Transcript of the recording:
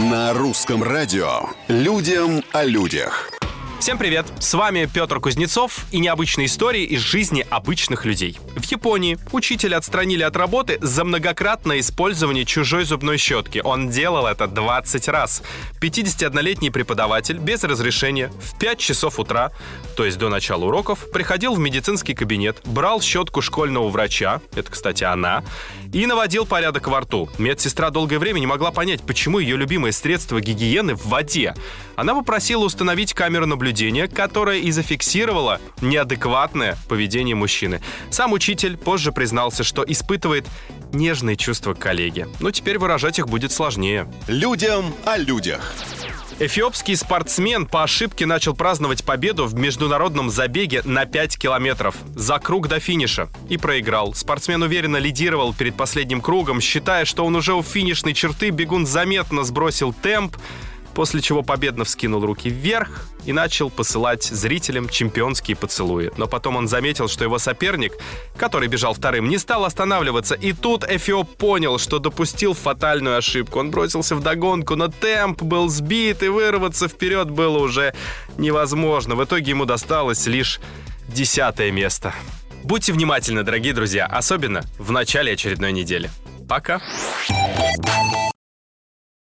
На русском радио «Людям о людях». Всем привет! С вами Петр Кузнецов и необычные истории из жизни обычных людей. В Японии учителя отстранили от работы за многократное использование чужой зубной щетки. Он делал это 20 раз. 51-летний преподаватель без разрешения в 5 часов утра, то есть до начала уроков, приходил в медицинский кабинет, брал щетку школьного врача, это, кстати, она, и наводил порядок во рту. Медсестра долгое время не могла понять, почему ее любимое средство гигиены в воде. Она попросила установить камеру наблюдения, которая и зафиксировала неадекватное поведение мужчины. Сам учитель позже признался, что испытывает нежные чувства к коллеге. Но теперь выражать их будет сложнее. Людям о людях. Эфиопский спортсмен по ошибке начал праздновать победу в международном забеге на 5 километров за круг до финиша. И проиграл. Спортсмен уверенно лидировал перед последним кругом, считая, что он уже у финишной черты, бегун заметно сбросил темп, после чего победно вскинул руки вверх и начал посылать зрителям чемпионские поцелуи. Но потом он заметил, что его соперник, который бежал вторым, не стал останавливаться, и тут Эфиоп понял, что допустил фатальную ошибку. Он бросился в догонку, но темп был сбит, и вырваться вперед было уже невозможно. В итоге ему досталось лишь десятое место. Будьте внимательны, дорогие друзья, особенно в начале очередной недели. Пока.